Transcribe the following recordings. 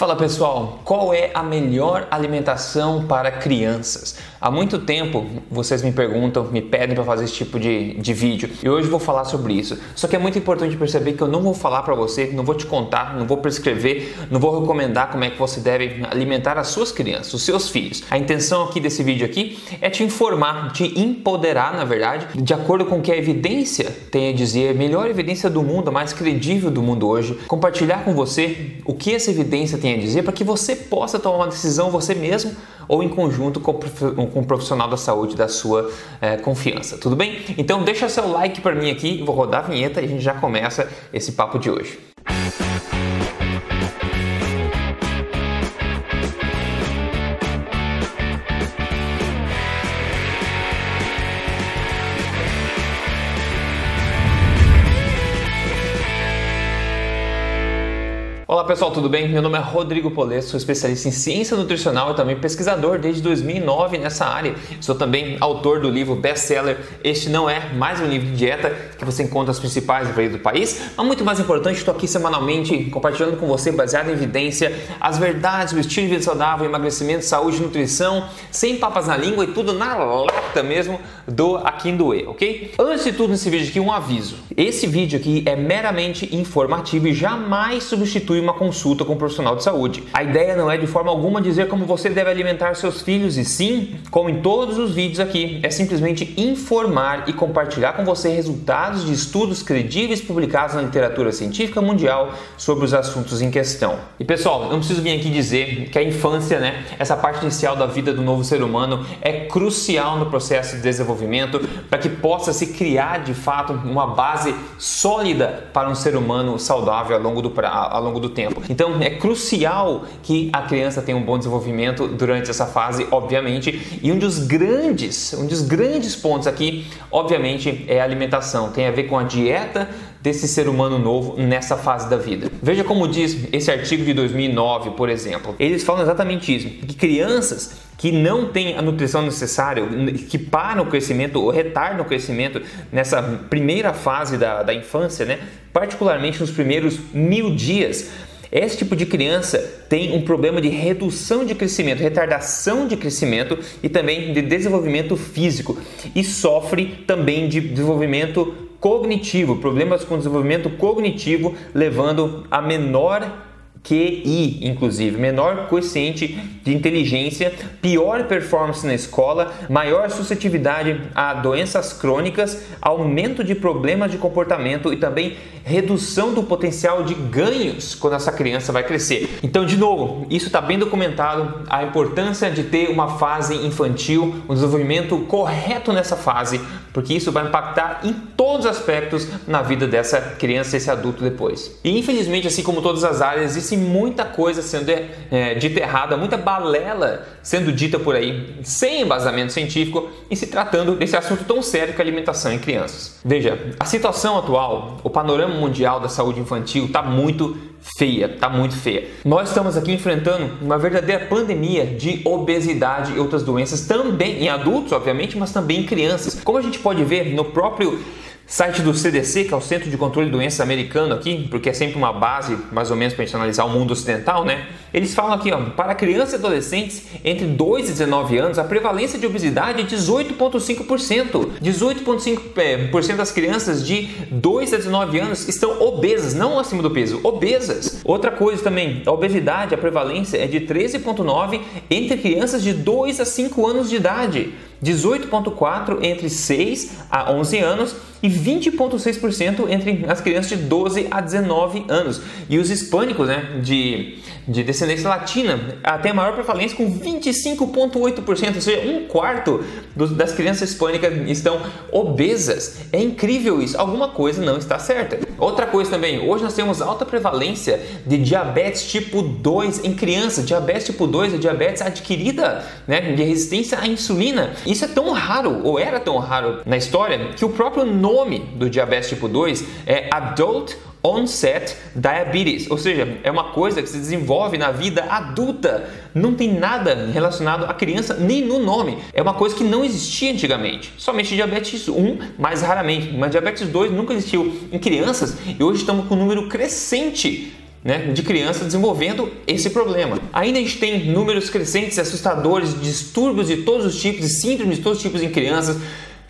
Fala pessoal, qual é a melhor alimentação para crianças? Há muito tempo vocês me perguntam, me pedem para fazer esse tipo de, de vídeo e hoje vou falar sobre isso. Só que é muito importante perceber que eu não vou falar para você, não vou te contar, não vou prescrever, não vou recomendar como é que você deve alimentar as suas crianças, os seus filhos. A intenção aqui desse vídeo aqui é te informar, te empoderar, na verdade, de acordo com o que a evidência tem a dizer, a melhor evidência do mundo, a mais credível do mundo hoje, compartilhar com você o que essa evidência tem a dizer para que você possa tomar uma decisão você mesmo ou em conjunto com, com um profissional da saúde da sua é, confiança. Tudo bem? Então deixa seu like para mim aqui, vou rodar a vinheta e a gente já começa esse papo de hoje. Olá pessoal, tudo bem? Meu nome é Rodrigo Polesso, sou especialista em ciência nutricional e também pesquisador desde 2009 nessa área. Sou também autor do livro best-seller Este Não É Mais Um Livro de Dieta, que você encontra as principais livrarias do país. Mas muito mais importante, estou aqui semanalmente compartilhando com você, baseado em evidência, as verdades do estilo de vida saudável, emagrecimento, saúde nutrição, sem papas na língua e tudo na lata mesmo do Akindoe, ok? Antes de tudo nesse vídeo aqui, um aviso. Esse vídeo aqui é meramente informativo e jamais substitui uma consulta com um profissional de saúde. A ideia não é de forma alguma dizer como você deve alimentar seus filhos e sim, como em todos os vídeos aqui, é simplesmente informar e compartilhar com você resultados de estudos credíveis publicados na literatura científica mundial sobre os assuntos em questão. E pessoal, não preciso vir aqui dizer que a infância, né, essa parte inicial da vida do novo ser humano é crucial no processo de desenvolvimento para que possa se criar de fato uma base sólida para um ser humano saudável ao longo do, ao longo do tempo. Então é crucial que a criança tenha um bom desenvolvimento durante essa fase, obviamente. E um dos grandes, um dos grandes pontos aqui, obviamente, é a alimentação. Tem a ver com a dieta desse ser humano novo nessa fase da vida. Veja como diz esse artigo de 2009, por exemplo. Eles falam exatamente isso, que crianças que não têm a nutrição necessária, que param o crescimento ou retardam o crescimento nessa primeira fase da, da infância, né? particularmente nos primeiros mil dias, esse tipo de criança tem um problema de redução de crescimento, retardação de crescimento e também de desenvolvimento físico e sofre também de desenvolvimento cognitivo, problemas com desenvolvimento cognitivo, levando a menor QI, inclusive, menor coeficiente de inteligência, pior performance na escola, maior suscetibilidade a doenças crônicas, aumento de problemas de comportamento e também redução do potencial de ganhos quando essa criança vai crescer. Então, de novo, isso está bem documentado, a importância de ter uma fase infantil, um desenvolvimento correto nessa fase, porque isso vai impactar em todos os aspectos na vida dessa criança, esse adulto depois. E infelizmente, assim como todas as áreas, existe muita coisa sendo é, dita errada, muita balela sendo dita por aí, sem embasamento científico e se tratando desse assunto tão sério que é alimentação em crianças. Veja, a situação atual, o panorama mundial da saúde infantil está muito feia, está muito feia. Nós estamos aqui enfrentando uma verdadeira pandemia de obesidade e outras doenças também em adultos, obviamente, mas também em crianças. Como a gente pode ver no próprio Site do CDC, que é o Centro de Controle de Doenças americano aqui, porque é sempre uma base mais ou menos para a gente analisar o mundo ocidental, né? Eles falam aqui, ó, para crianças e adolescentes entre 2 e 19 anos, a prevalência de obesidade é 18,5%. 18,5% das crianças de 2 a 19 anos estão obesas, não acima do peso, obesas. Outra coisa também, a obesidade, a prevalência é de 13,9% entre crianças de 2 a 5 anos de idade. 18,4% entre 6 a 11 anos e 20,6% entre as crianças de 12 a 19 anos. E os hispânicos, né, de, de descendência latina, até a maior prevalência com 25,8%, ou seja, um quarto dos, das crianças hispânicas estão obesas. É incrível isso, alguma coisa não está certa. Outra coisa também, hoje nós temos alta prevalência de diabetes tipo 2 em crianças. Diabetes tipo 2 é diabetes adquirida, né, de resistência à insulina. Isso é tão raro, ou era tão raro na história, que o próprio nome do diabetes tipo 2 é Adult Onset Diabetes, ou seja, é uma coisa que se desenvolve na vida adulta, não tem nada relacionado à criança nem no nome. É uma coisa que não existia antigamente, somente diabetes 1, mais raramente, mas diabetes 2 nunca existiu em crianças e hoje estamos com um número crescente né, de crianças desenvolvendo esse problema. Ainda a gente tem números crescentes e assustadores de distúrbios de todos os tipos, síndromes de todos os tipos em crianças,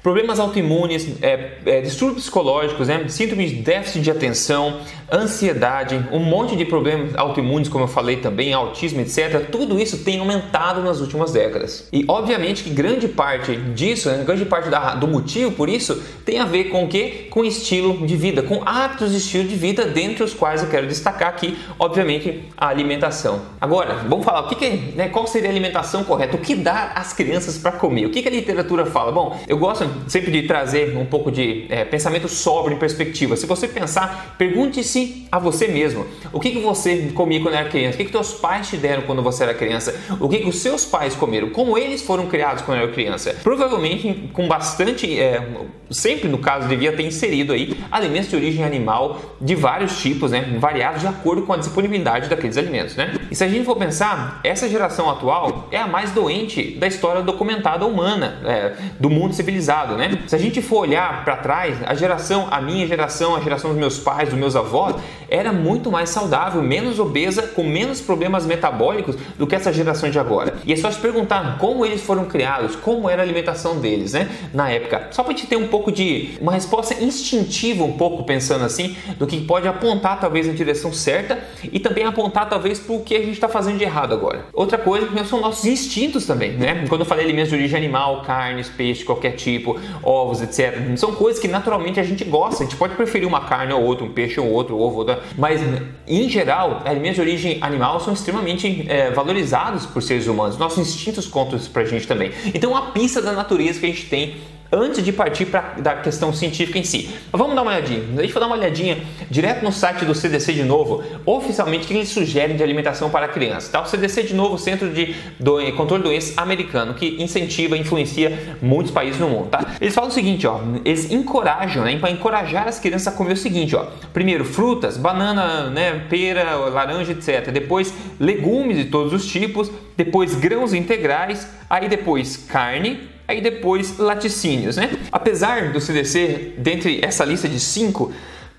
problemas autoimunes, é, é, distúrbios psicológicos, né? de déficit de atenção, ansiedade, um monte de problemas autoimunes, como eu falei também, autismo, etc. Tudo isso tem aumentado nas últimas décadas. E obviamente que grande parte disso, né? grande parte da, do motivo por isso, tem a ver com o quê? Com estilo de vida, com hábitos de estilo de vida, dentre os quais eu quero destacar aqui, obviamente, a alimentação. Agora, vamos falar o que, que né, qual seria a alimentação correta, o que dá às crianças para comer, o que, que a literatura fala? Bom, eu gosto sempre de trazer um pouco de é, pensamento em perspectiva. Se você pensar, pergunte-se a você mesmo: o que, que você comia quando era criança? O que, que teus pais te deram quando você era criança? O que, que os seus pais comeram? Como eles foram criados quando era criança? Provavelmente com bastante, é, sempre no caso, devia ter inserido aí alimentos de origem animal de vários tipos, né? Variados de acordo com a disponibilidade daqueles alimentos, né? E se a gente for pensar, essa geração atual é a mais doente da história documentada humana, é, do mundo civilizado né? Se a gente for olhar para trás, a geração, a minha geração, a geração dos meus pais, dos meus avós, era muito mais saudável, menos obesa, com menos problemas metabólicos do que essa geração de agora. E é só se perguntar como eles foram criados, como era a alimentação deles, né? Na época. Só para a gente ter um pouco de uma resposta instintiva, um pouco pensando assim, do que pode apontar talvez na direção certa e também apontar talvez para o que a gente está fazendo de errado agora. Outra coisa são nossos instintos também, né? Quando eu falei alimentos de origem animal, carnes, peixe, qualquer tipo, ovos, etc. São coisas que naturalmente a gente gosta. A gente pode preferir uma carne ou outra, um peixe ou outro, ovo, outra, mas em geral, alimentos de origem animal são extremamente é, valorizados por seres humanos. Nossos instintos contam isso pra gente também. Então, a pista da natureza que a gente tem antes de partir para a questão científica em si. Vamos dar uma olhadinha. Deixa eu dar uma olhadinha direto no site do CDC de novo, oficialmente o que eles sugerem de alimentação para crianças. Tá? O CDC de novo, Centro de do... Controle de Doenças americano, que incentiva e influencia muitos países no mundo. Tá? Eles falam o seguinte, ó, eles encorajam, né, para encorajar as crianças a comer o seguinte, ó, primeiro frutas, banana, né, pera, laranja, etc. Depois legumes de todos os tipos, depois grãos integrais, aí depois carne, aí depois laticínios, né? Apesar do CDC, dentre essa lista de cinco,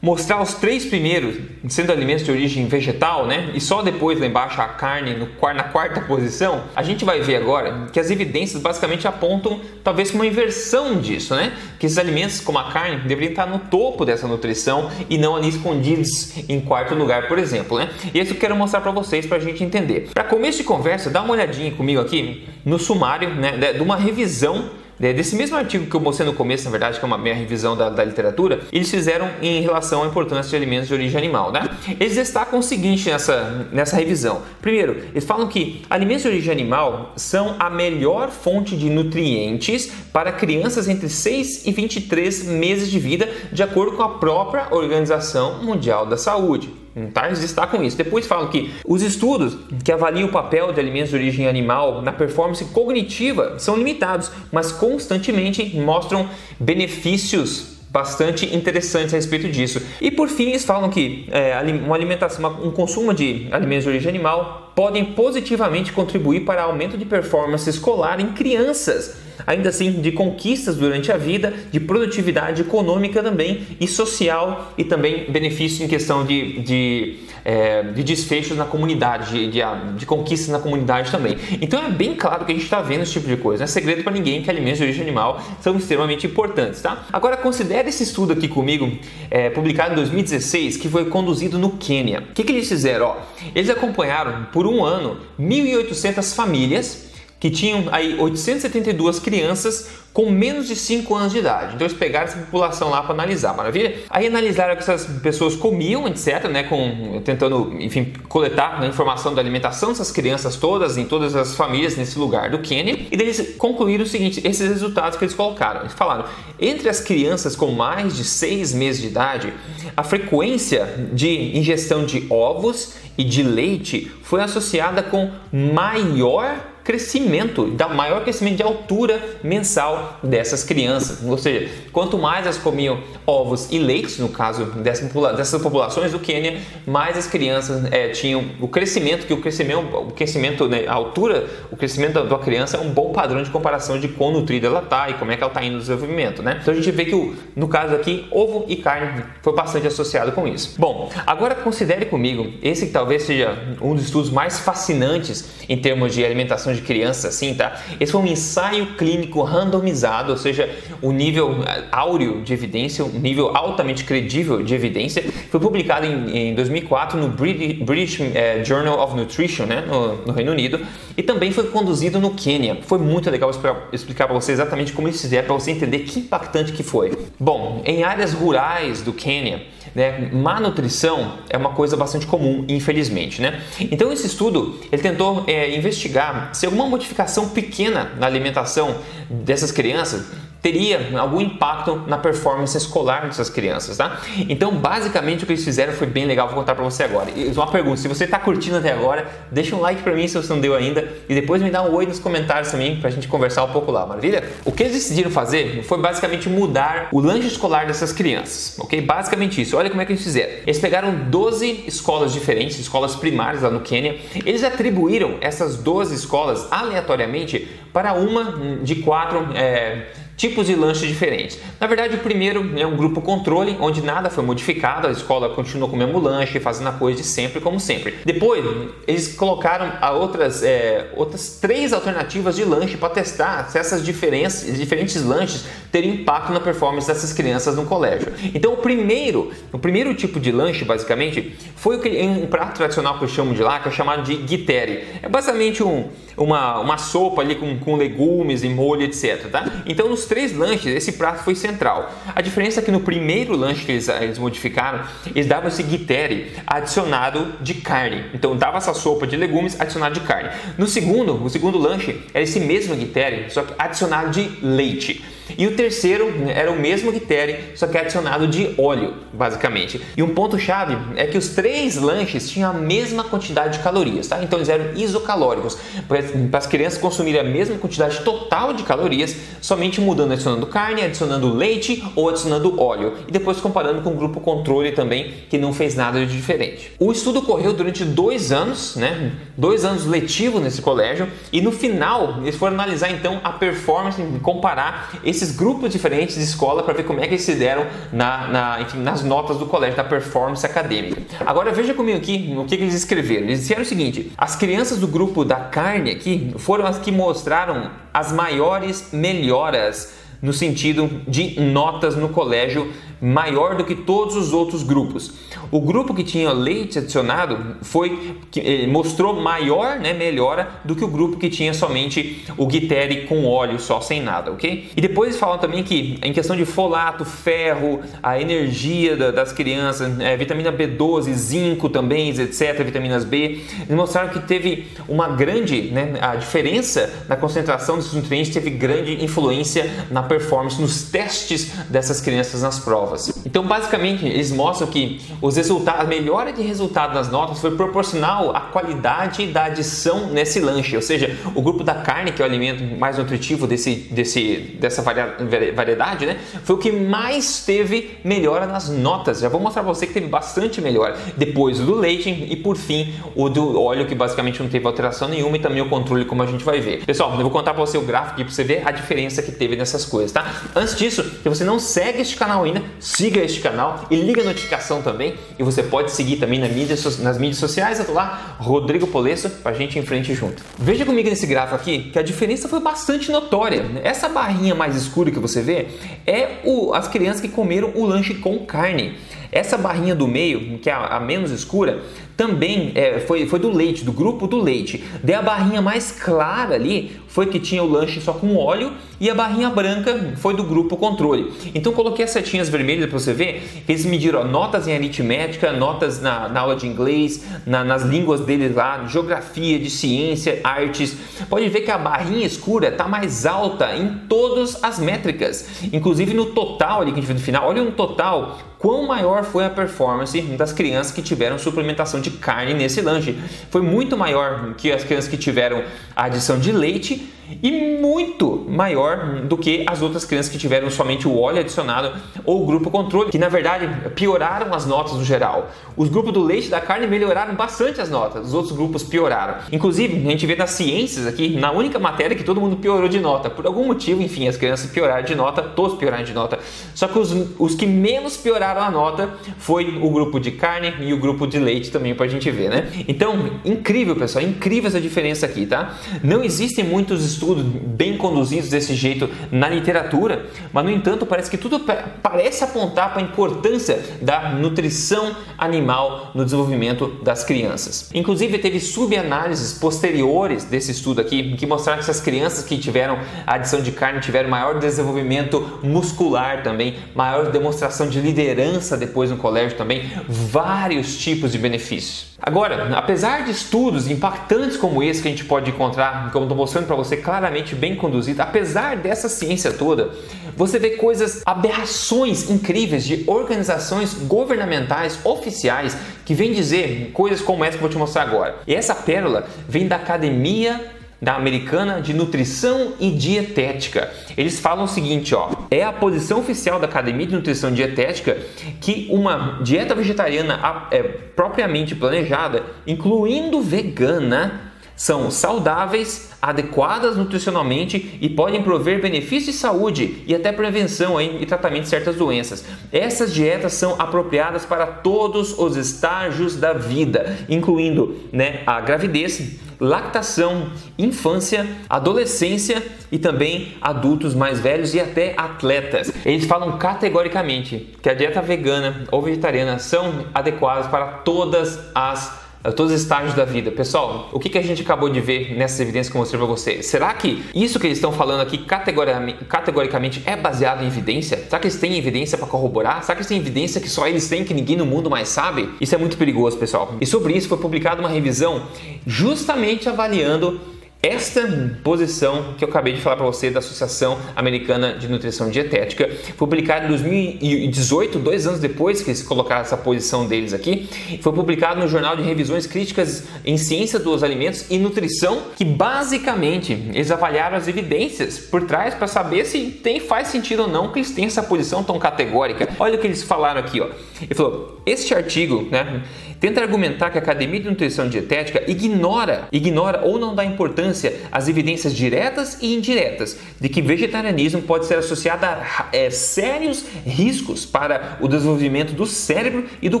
mostrar os três primeiros sendo alimentos de origem vegetal, né? E só depois lá embaixo a carne no, na quarta posição, a gente vai ver agora que as evidências basicamente apontam talvez uma inversão disso, né? Que esses alimentos como a carne deveriam estar no topo dessa nutrição e não ali escondidos em quarto lugar, por exemplo, né? E isso eu quero mostrar para vocês para a gente entender. Para começo de conversa, dá uma olhadinha comigo aqui no sumário, né? De uma revisão desse mesmo artigo que eu mostrei no começo, na verdade, que é uma minha revisão da, da literatura, eles fizeram em relação à importância de alimentos de origem animal, né? Eles destacam o seguinte nessa, nessa revisão. Primeiro, eles falam que alimentos de origem animal são a melhor fonte de nutrientes para crianças entre 6 e 23 meses de vida, de acordo com a própria Organização Mundial da Saúde. Tá? Eles destacam isso. Depois falam que os estudos que avaliam o papel de alimentos de origem animal na performance cognitiva são limitados, mas constantemente mostram benefícios bastante interessantes a respeito disso. E por fim, eles falam que é, uma alimentação, um consumo de alimentos de origem animal podem positivamente contribuir para aumento de performance escolar em crianças ainda assim de conquistas durante a vida, de produtividade econômica também e social e também benefícios em questão de, de, é, de desfechos na comunidade, de, de, de, conquistas na comunidade também. Então é bem claro que a gente está vendo esse tipo de coisa. Não é segredo para ninguém que alimentos de origem animal são extremamente importantes, tá? Agora considere esse estudo aqui comigo, é, publicado em 2016, que foi conduzido no Quênia. O que, que eles fizeram? Ó, eles acompanharam por um ano 1.800 famílias que tinham aí 872 crianças com menos de 5 anos de idade. Então eles pegaram essa população lá para analisar, maravilha? Aí analisaram o que essas pessoas comiam, etc, né, com tentando, enfim, coletar a né, informação da alimentação dessas crianças todas em todas as famílias nesse lugar do Quênia, e eles concluíram o seguinte, esses resultados que eles colocaram. Eles falaram: entre as crianças com mais de 6 meses de idade, a frequência de ingestão de ovos e de leite foi associada com maior crescimento, da maior crescimento de altura mensal dessas crianças. Ou seja, quanto mais elas comiam ovos e leites, no caso dessas populações do Quênia, mais as crianças é, tinham o crescimento, que o crescimento, o crescimento, né, a altura, o crescimento da, da, criança é um bom padrão de comparação de quão nutrida ela está e como é que ela está indo no desenvolvimento, né? Então a gente vê que no caso aqui, ovo e carne foi bastante associado com isso. Bom, agora considere comigo, esse que talvez seja um dos estudos mais fascinantes em termos de alimentação de crianças, assim, tá? Esse foi um ensaio clínico randomizado, ou seja, o um nível eh, áureo de evidência, um nível altamente credível de evidência, foi publicado em, em 2004 no British eh, Journal of Nutrition, né, no, no, Reino Unido, e também foi conduzido no Quênia. Foi muito legal explicar para você exatamente como eles fizeram, para você entender que impactante que foi. Bom, em áreas rurais do Quênia, né, má nutrição é uma coisa bastante comum, infelizmente. Né? Então esse estudo ele tentou é, investigar se alguma modificação pequena na alimentação dessas crianças teria algum impacto na performance escolar dessas crianças, tá? Então, basicamente o que eles fizeram foi bem legal, vou contar para você agora. E uma pergunta, se você está curtindo até agora, deixa um like para mim se você não deu ainda e depois me dá um oi nos comentários também para a gente conversar um pouco lá, maravilha? O que eles decidiram fazer foi basicamente mudar o lanche escolar dessas crianças, ok? Basicamente isso. Olha como é que eles fizeram. Eles pegaram 12 escolas diferentes, escolas primárias lá no Quênia, eles atribuíram essas 12 escolas aleatoriamente para uma de quatro é, tipos de lanches diferentes. Na verdade, o primeiro é um grupo controle, onde nada foi modificado, a escola continuou com o mesmo lanche, fazendo a coisa de sempre, como sempre. Depois, eles colocaram a outras, é, outras três alternativas de lanche para testar se essas diferenças, diferentes lanches teriam impacto na performance dessas crianças no colégio. Então, o primeiro, o primeiro tipo de lanche, basicamente, foi um prato tradicional que eu chamo de lá, que é chamado de guiteri. É basicamente um, uma, uma sopa ali com, com legumes e molho, etc. Tá? Então, nos três lanches, esse prato foi central. A diferença é que no primeiro lanche que eles, eles modificaram, eles davam esse guiteri adicionado de carne. Então, dava essa sopa de legumes adicionado de carne. No segundo, o segundo lanche era esse mesmo guiteri, só que adicionado de leite. E o terceiro era o mesmo guiteri, só que adicionado de óleo, basicamente. E um ponto chave é que os três lanches tinham a mesma quantidade de calorias, tá? Então eles eram isocalóricos, para as crianças consumirem a mesma quantidade total de calorias, somente mudando, adicionando carne, adicionando leite ou adicionando óleo. E depois comparando com o grupo controle também, que não fez nada de diferente. O estudo ocorreu durante dois anos, né? Dois anos letivos nesse colégio, e no final eles foram analisar então a performance, comparar esse esses grupos diferentes de escola para ver como é que eles se deram na, na, enfim, nas notas do colégio, da performance acadêmica. Agora veja comigo aqui o que, que eles escreveram. Eles disseram o seguinte: as crianças do grupo da carne aqui foram as que mostraram as maiores melhoras no sentido de notas no colégio maior do que todos os outros grupos. O grupo que tinha leite adicionado foi que eh, mostrou maior, né, melhora do que o grupo que tinha somente o guiteri com óleo só sem nada, ok? E depois falam também que em questão de folato, ferro, a energia da, das crianças, é, vitamina B12, zinco também, etc, vitaminas B, eles mostraram que teve uma grande, né, a diferença na concentração desses nutrientes teve grande influência na performance nos testes dessas crianças nas provas Então, basicamente, eles mostram que os resultados, a melhora de resultado nas notas foi proporcional à qualidade da adição nesse lanche, ou seja, o grupo da carne, que é o alimento mais nutritivo desse, desse, dessa variedade, né, foi o que mais teve melhora nas notas. Já vou mostrar para você que teve bastante melhora. Depois o do leite e, por fim, o do óleo, que basicamente não teve alteração nenhuma e também o controle, como a gente vai ver. Pessoal, eu vou contar para você o gráfico aqui para você ver a diferença que teve nessas coisas, tá? Antes disso, se você não segue este canal ainda, siga este canal e liga a notificação também. E você pode seguir também nas mídias, nas mídias sociais, eu tô lá, Rodrigo Polesso, pra gente ir em frente junto. Veja comigo nesse gráfico aqui que a diferença foi bastante notória. Essa barrinha mais escura que você vê é o, as crianças que comeram o lanche com carne. Essa barrinha do meio, que é a, a menos escura, também é, foi, foi do leite, do grupo do leite. Daí a barrinha mais clara ali foi que tinha o lanche só com óleo e a barrinha branca foi do grupo controle. Então coloquei as setinhas vermelhas para você ver eles mediram ó, notas em aritmética, notas na, na aula de inglês, na, nas línguas deles lá, geografia, de ciência, artes. Pode ver que a barrinha escura está mais alta em todas as métricas, inclusive no total ali que a gente viu no final. Olha no total quão maior foi a performance das crianças que tiveram suplementação de de carne nesse lanche. Foi muito maior que as crianças que tiveram a adição de leite e muito maior do que as outras crianças que tiveram somente o óleo adicionado ou o grupo controle, que na verdade pioraram as notas no geral. Os grupos do leite e da carne melhoraram bastante as notas, os outros grupos pioraram. Inclusive, a gente vê nas ciências aqui, na única matéria que todo mundo piorou de nota. Por algum motivo, enfim, as crianças pioraram de nota, todos pioraram de nota. Só que os, os que menos pioraram a nota foi o grupo de carne e o grupo de leite também pra gente ver, né? Então, incrível, pessoal, incrível essa diferença aqui, tá? Não existem muitos estudos bem conduzidos desse jeito na literatura, mas no entanto parece que tudo parece apontar para a importância da nutrição animal no desenvolvimento das crianças. Inclusive teve subanálises posteriores desse estudo aqui que mostraram que essas crianças que tiveram adição de carne tiveram maior desenvolvimento muscular também, maior demonstração de liderança depois no colégio também, vários tipos de benefícios. Agora, apesar de estudos impactantes como esse que a gente pode encontrar, como estou mostrando para você claramente bem conduzido, apesar dessa ciência toda, você vê coisas, aberrações incríveis de organizações governamentais oficiais que vêm dizer coisas como essa que eu vou te mostrar agora. E essa pérola vem da Academia da Americana de Nutrição e Dietética. Eles falam o seguinte, ó, é a posição oficial da Academia de Nutrição e Dietética que uma dieta vegetariana é, propriamente planejada, incluindo vegana, são saudáveis, adequadas nutricionalmente e podem prover benefícios de saúde e até prevenção hein, e tratamento de certas doenças. Essas dietas são apropriadas para todos os estágios da vida, incluindo né, a gravidez, lactação, infância, adolescência e também adultos mais velhos e até atletas. Eles falam categoricamente que a dieta vegana ou vegetariana são adequadas para todas as todos os estágios da vida. Pessoal, o que, que a gente acabou de ver nessas evidências que eu mostrei para vocês? Será que isso que eles estão falando aqui categoricamente é baseado em evidência? Será que eles têm evidência para corroborar? Será que eles têm evidência que só eles têm, que ninguém no mundo mais sabe? Isso é muito perigoso, pessoal. E sobre isso foi publicada uma revisão justamente avaliando esta posição que eu acabei de falar para você da Associação Americana de Nutrição Dietética, publicada em 2018, dois anos depois que eles colocaram essa posição deles aqui, foi publicado no Jornal de Revisões Críticas em Ciência dos Alimentos e Nutrição, que basicamente eles avaliaram as evidências por trás para saber se tem faz sentido ou não que eles têm essa posição tão categórica. Olha o que eles falaram aqui, ó. Ele falou: este artigo, né? tenta argumentar que a Academia de Nutrição Dietética ignora, ignora ou não dá importância às evidências diretas e indiretas de que vegetarianismo pode ser associado a é, sérios riscos para o desenvolvimento do cérebro e do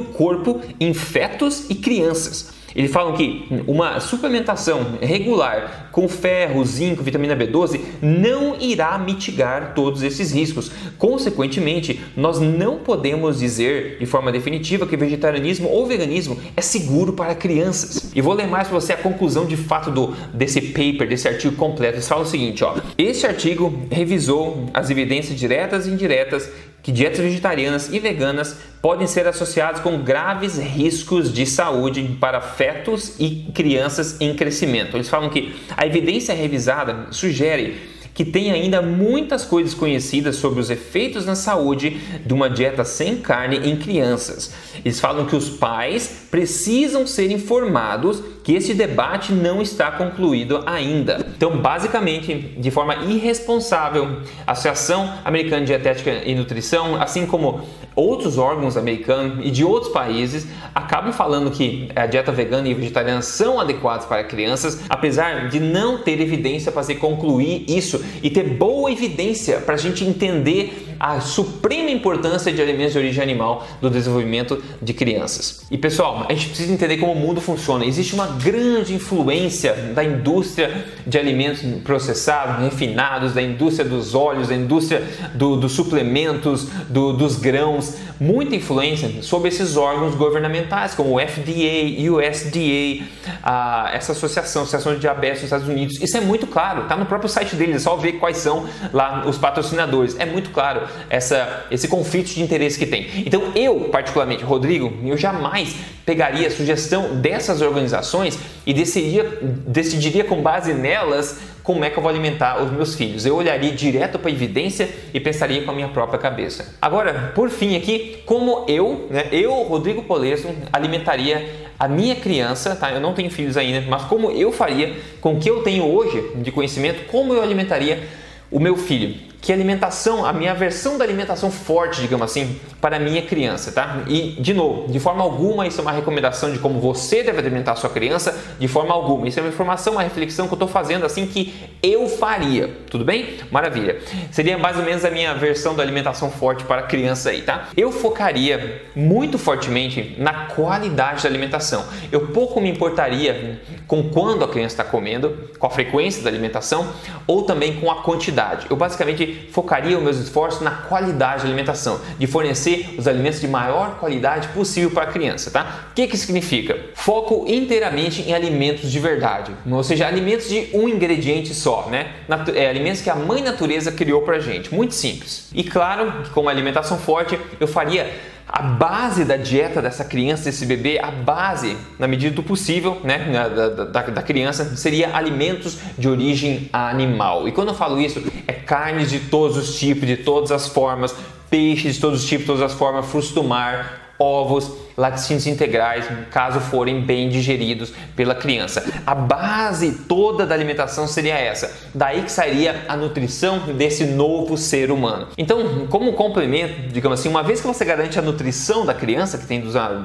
corpo em fetos e crianças. Eles falam que uma suplementação regular com ferro, zinco, vitamina B12 não irá mitigar todos esses riscos. Consequentemente, nós não podemos dizer de forma definitiva que vegetarianismo ou veganismo é seguro para crianças. E vou ler mais para você a conclusão de fato do, desse paper, desse artigo completo. Eles falam o seguinte: ó, este artigo revisou as evidências diretas e indiretas que dietas vegetarianas e veganas podem ser associadas com graves riscos de saúde para fetos e crianças em crescimento. Eles falam que a evidência revisada sugere que tem ainda muitas coisas conhecidas sobre os efeitos na saúde de uma dieta sem carne em crianças. Eles falam que os pais precisam ser informados que esse debate não está concluído ainda. Então, basicamente, de forma irresponsável, a Associação Americana de Dietética e Nutrição, assim como outros órgãos americanos e de outros países, acabam falando que a dieta vegana e vegetariana são adequadas para crianças, apesar de não ter evidência para se concluir isso e ter boa evidência para a gente entender a suprema importância de alimentos de origem animal no desenvolvimento de crianças. E pessoal, a gente precisa entender como o mundo funciona. Existe uma grande influência da indústria de alimentos processados, refinados, da indústria dos óleos, da indústria do, dos suplementos, do, dos grãos, muita influência sobre esses órgãos governamentais, como o FDA, USDA, a, essa associação, Associação de Diabetes nos Estados Unidos. Isso é muito claro, está no próprio site deles, é só ver quais são lá os patrocinadores. É muito claro. Essa, esse conflito de interesse que tem. Então eu, particularmente, Rodrigo, eu jamais pegaria a sugestão dessas organizações e decidiria, decidiria com base nelas como é que eu vou alimentar os meus filhos. Eu olharia direto para a evidência e pensaria com a minha própria cabeça. Agora, por fim aqui, como eu, né, eu, Rodrigo Polesso, alimentaria a minha criança, tá? Eu não tenho filhos ainda, mas como eu faria com o que eu tenho hoje de conhecimento, como eu alimentaria o meu filho que alimentação, a minha versão da alimentação forte, digamos assim, para a minha criança, tá? E de novo, de forma alguma isso é uma recomendação de como você deve alimentar a sua criança, de forma alguma. Isso é uma informação, uma reflexão que eu estou fazendo assim que eu faria, tudo bem? Maravilha. Seria mais ou menos a minha versão da alimentação forte para a criança aí, tá? Eu focaria muito fortemente na qualidade da alimentação. Eu pouco me importaria com quando a criança está comendo, com a frequência da alimentação ou também com a quantidade. Eu basicamente focaria os meus esforços na qualidade da alimentação, de fornecer os alimentos de maior qualidade possível para a criança, tá? O que que significa? Foco inteiramente em alimentos de verdade, ou seja, alimentos de um ingrediente só, né? É, alimentos que a mãe natureza criou para gente, muito simples. E claro, como alimentação forte, eu faria a base da dieta dessa criança, desse bebê, a base, na medida do possível, né, da, da, da, criança, seria alimentos de origem animal. E quando eu falo isso, é carnes de todos os tipos, de todas as formas, peixes de todos os tipos, todas as formas, frutos do mar, ovos, laticínios integrais, caso forem bem digeridos pela criança. A base toda da alimentação seria essa. Daí que sairia a nutrição desse novo ser humano. Então, como complemento, digamos assim, uma vez que você garante a nutrição da criança, que tem,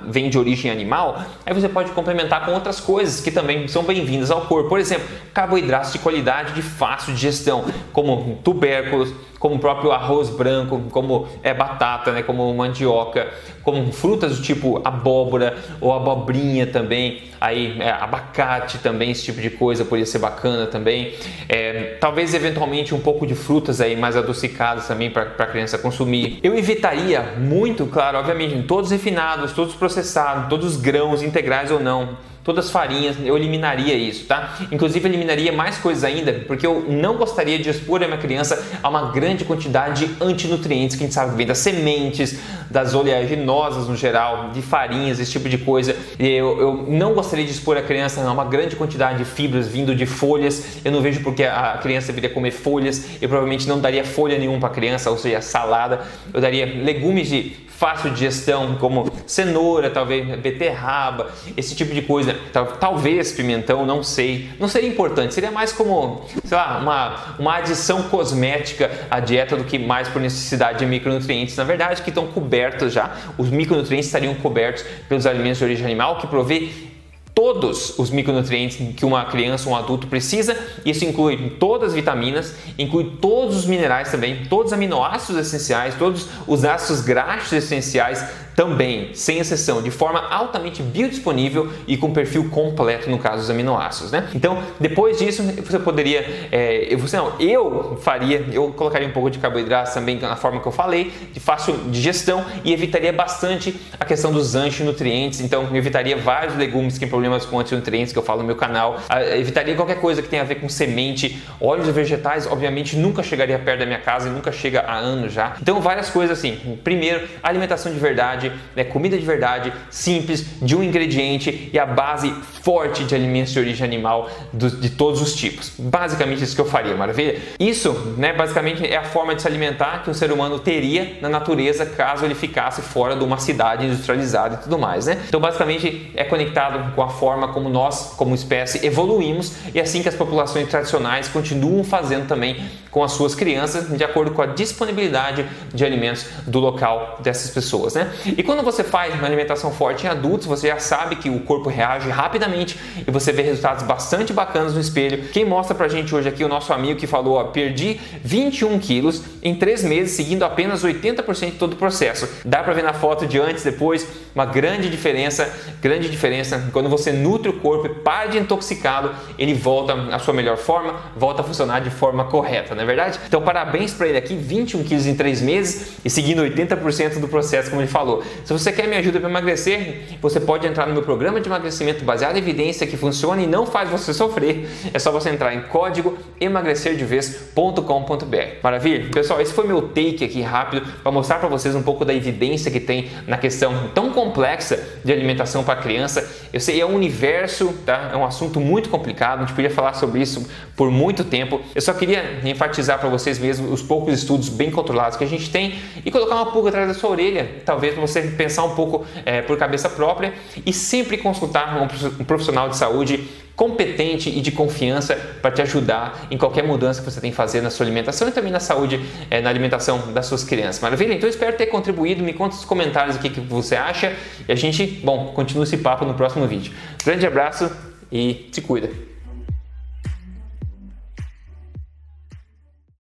vem de origem animal, aí você pode complementar com outras coisas que também são bem-vindas ao corpo. Por exemplo, carboidratos de qualidade de fácil digestão, como tubérculos, como o próprio arroz branco, como é batata, né, como mandioca, como frutas do tipo abóbora ou abobrinha também, aí é, abacate também, esse tipo de coisa poderia ser bacana também. É, talvez eventualmente um pouco de frutas aí mais adocicadas também para a criança consumir. Eu evitaria muito, claro, obviamente, todos refinados, todos processados, todos grãos integrais ou não todas as farinhas, eu eliminaria isso, tá? Inclusive eliminaria mais coisas ainda, porque eu não gostaria de expor a minha criança a uma grande quantidade de antinutrientes que a gente sabe que vem das sementes, das oleaginosas no geral, de farinhas, esse tipo de coisa. Eu, eu não gostaria de expor a criança a uma grande quantidade de fibras vindo de folhas. Eu não vejo porque a criança deveria comer folhas. Eu provavelmente não daria folha nenhuma para a criança, ou seja, salada. Eu daria legumes de fácil digestão, como cenoura, talvez beterraba, esse tipo de coisa. Talvez pimentão, não sei. Não seria importante, seria mais como, sei lá, uma, uma adição cosmética à dieta do que mais por necessidade de micronutrientes. Na verdade, que estão cobertos já. Os micronutrientes estariam cobertos pelos alimentos de origem animal, que provê todos os micronutrientes que uma criança ou um adulto precisa. Isso inclui todas as vitaminas, inclui todos os minerais também, todos os aminoácidos essenciais, todos os ácidos graxos essenciais também, sem exceção, de forma altamente biodisponível e com perfil completo no caso dos aminoácidos, né? Então, depois disso, você poderia, é, você não, eu faria, eu colocaria um pouco de carboidratos também na forma que eu falei, de fácil digestão e evitaria bastante a questão dos antinutrientes, então evitaria vários legumes que problemas com antinutrientes que eu falo no meu canal, evitaria qualquer coisa que tenha a ver com semente, óleos vegetais, obviamente nunca chegaria perto da minha casa e nunca chega há anos já. Então, várias coisas assim. Primeiro, alimentação de verdade, verdade, né, comida de verdade, simples, de um ingrediente e a base forte de alimentos de origem animal do, de todos os tipos. Basicamente isso que eu faria, maravilha? Isso, né, basicamente é a forma de se alimentar que um ser humano teria na natureza caso ele ficasse fora de uma cidade industrializada e tudo mais, né? Então, basicamente é conectado com a forma como nós, como espécie, evoluímos e assim que as populações tradicionais continuam fazendo também com as suas crianças, de acordo com a disponibilidade de alimentos do local dessas pessoas, né? E quando você faz uma alimentação forte em adultos, você já sabe que o corpo reage rapidamente e você vê resultados bastante bacanas no espelho. Quem mostra pra gente hoje aqui é o nosso amigo que falou, ó, perdi 21 quilos em 3 meses, seguindo apenas 80% de todo o processo. Dá pra ver na foto de antes, depois, uma grande diferença, grande diferença. Quando você nutre o corpo e para de intoxicá-lo, ele volta à sua melhor forma, volta a funcionar de forma correta, né? Não é verdade? Então, parabéns para ele aqui, 21 quilos em 3 meses e seguindo 80% do processo, como ele falou. Se você quer me ajuda para emagrecer, você pode entrar no meu programa de emagrecimento baseado em evidência que funciona e não faz você sofrer. É só você entrar em código emagrecerdevez.com.br. Maravilha? Pessoal, esse foi meu take aqui rápido para mostrar para vocês um pouco da evidência que tem na questão tão complexa de alimentação para criança. Eu sei, é um universo, tá? É um assunto muito complicado, a gente podia falar sobre isso por muito tempo. Eu só queria enfatizar para vocês mesmo os poucos estudos bem controlados que a gente tem e colocar uma pulga atrás da sua orelha, talvez você pensar um pouco é, por cabeça própria e sempre consultar um profissional de saúde competente e de confiança para te ajudar em qualquer mudança que você tem que fazer na sua alimentação e também na saúde, é, na alimentação das suas crianças. Maravilha? Então espero ter contribuído. Me conta nos comentários o que, que você acha e a gente, bom, continua esse papo no próximo vídeo. Grande abraço e se cuida!